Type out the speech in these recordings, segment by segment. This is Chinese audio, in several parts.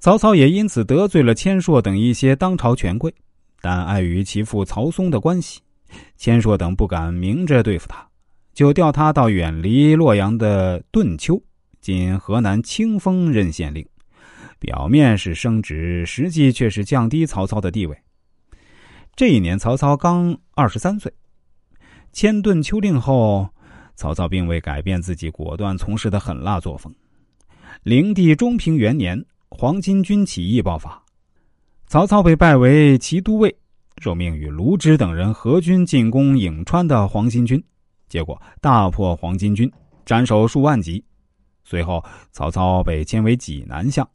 曹操也因此得罪了千硕等一些当朝权贵，但碍于其父曹嵩的关系，千硕等不敢明着对付他，就调他到远离洛阳的顿丘（今河南清丰）任县令，表面是升职，实际却是降低曹操的地位。这一年，曹操刚二十三岁，迁顿丘令后，曹操并未改变自己果断从事的狠辣作风。灵帝中平元年。黄巾军起义爆发，曹操被拜为骑都尉，受命与卢植等人合军进攻颍川的黄巾军，结果大破黄巾军，斩首数万级。随后，曹操被迁为济南相，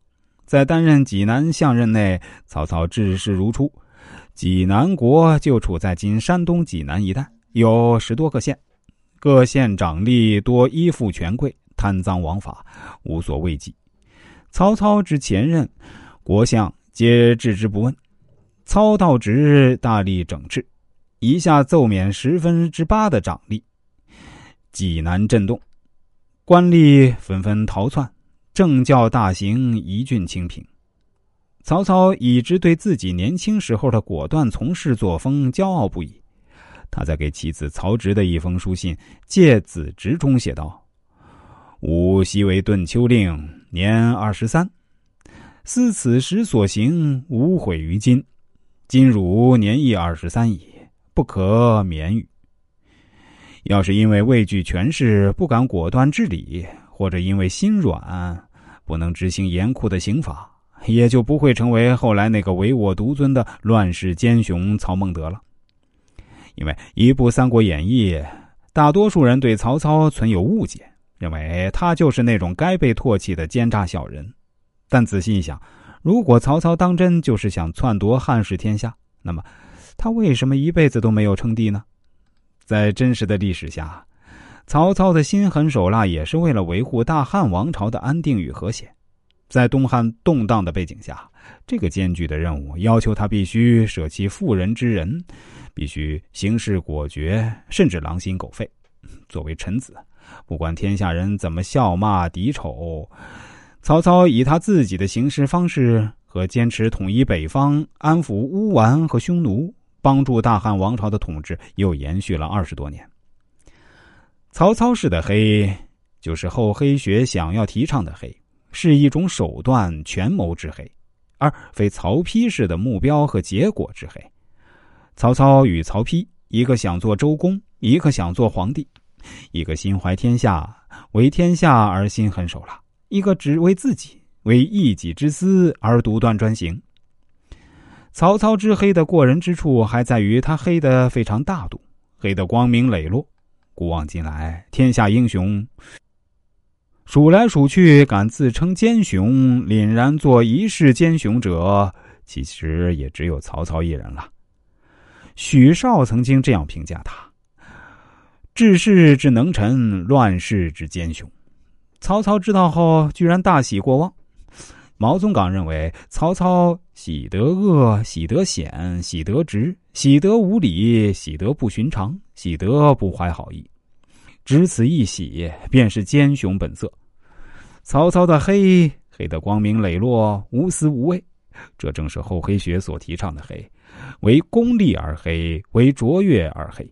在担任济南相任内，曹操治事如初。济南国就处在今山东济南一带，有十多个县，各县长吏多依附权贵，贪赃枉法，无所畏忌。曹操之前任国相皆置之不问，操道职大力整治，一下奏免十分之八的长吏，济南震动，官吏纷纷逃窜，政教大行一郡清平。曹操一直对自己年轻时候的果断从事作风骄傲不已。他在给其子曹植的一封书信《借子直》中写道。吾昔为顿丘令，年二十三，思此时所行，无悔于今。今汝年亦二十三矣，不可免语。要是因为畏惧权势，不敢果断治理，或者因为心软，不能执行严酷的刑法，也就不会成为后来那个唯我独尊的乱世奸雄曹孟德了。因为一部《三国演义》，大多数人对曹操存有误解。认为他就是那种该被唾弃的奸诈小人，但仔细一想，如果曹操当真就是想篡夺汉室天下，那么他为什么一辈子都没有称帝呢？在真实的历史下，曹操的心狠手辣也是为了维护大汉王朝的安定与和谐。在东汉动荡的背景下，这个艰巨的任务要求他必须舍弃妇人之仁，必须行事果决，甚至狼心狗肺。作为臣子。不管天下人怎么笑骂敌丑，曹操以他自己的行事方式和坚持统一北方、安抚乌丸和匈奴，帮助大汉王朝的统治又延续了二十多年。曹操式的黑，就是厚黑学想要提倡的黑，是一种手段权谋之黑，而非曹丕式的目标和结果之黑。曹操与曹丕，一个想做周公，一个想做皇帝。一个心怀天下，为天下而心狠手辣；一个只为自己，为一己之私而独断专行。曹操之黑的过人之处，还在于他黑的非常大度，黑的光明磊落。古往今来，天下英雄数来数去，敢自称奸雄、凛然做一世奸雄者，其实也只有曹操一人了。许绍曾经这样评价他。治世之能臣，乱世之奸雄。曹操知道后，居然大喜过望。毛宗岗认为，曹操喜得恶，喜得险，喜得直，喜得无礼，喜得不寻常，喜得不怀好意。只此一喜，便是奸雄本色。曹操的黑，黑的光明磊落，无私无畏，这正是厚黑学所提倡的黑，为功利而黑，为卓越而黑。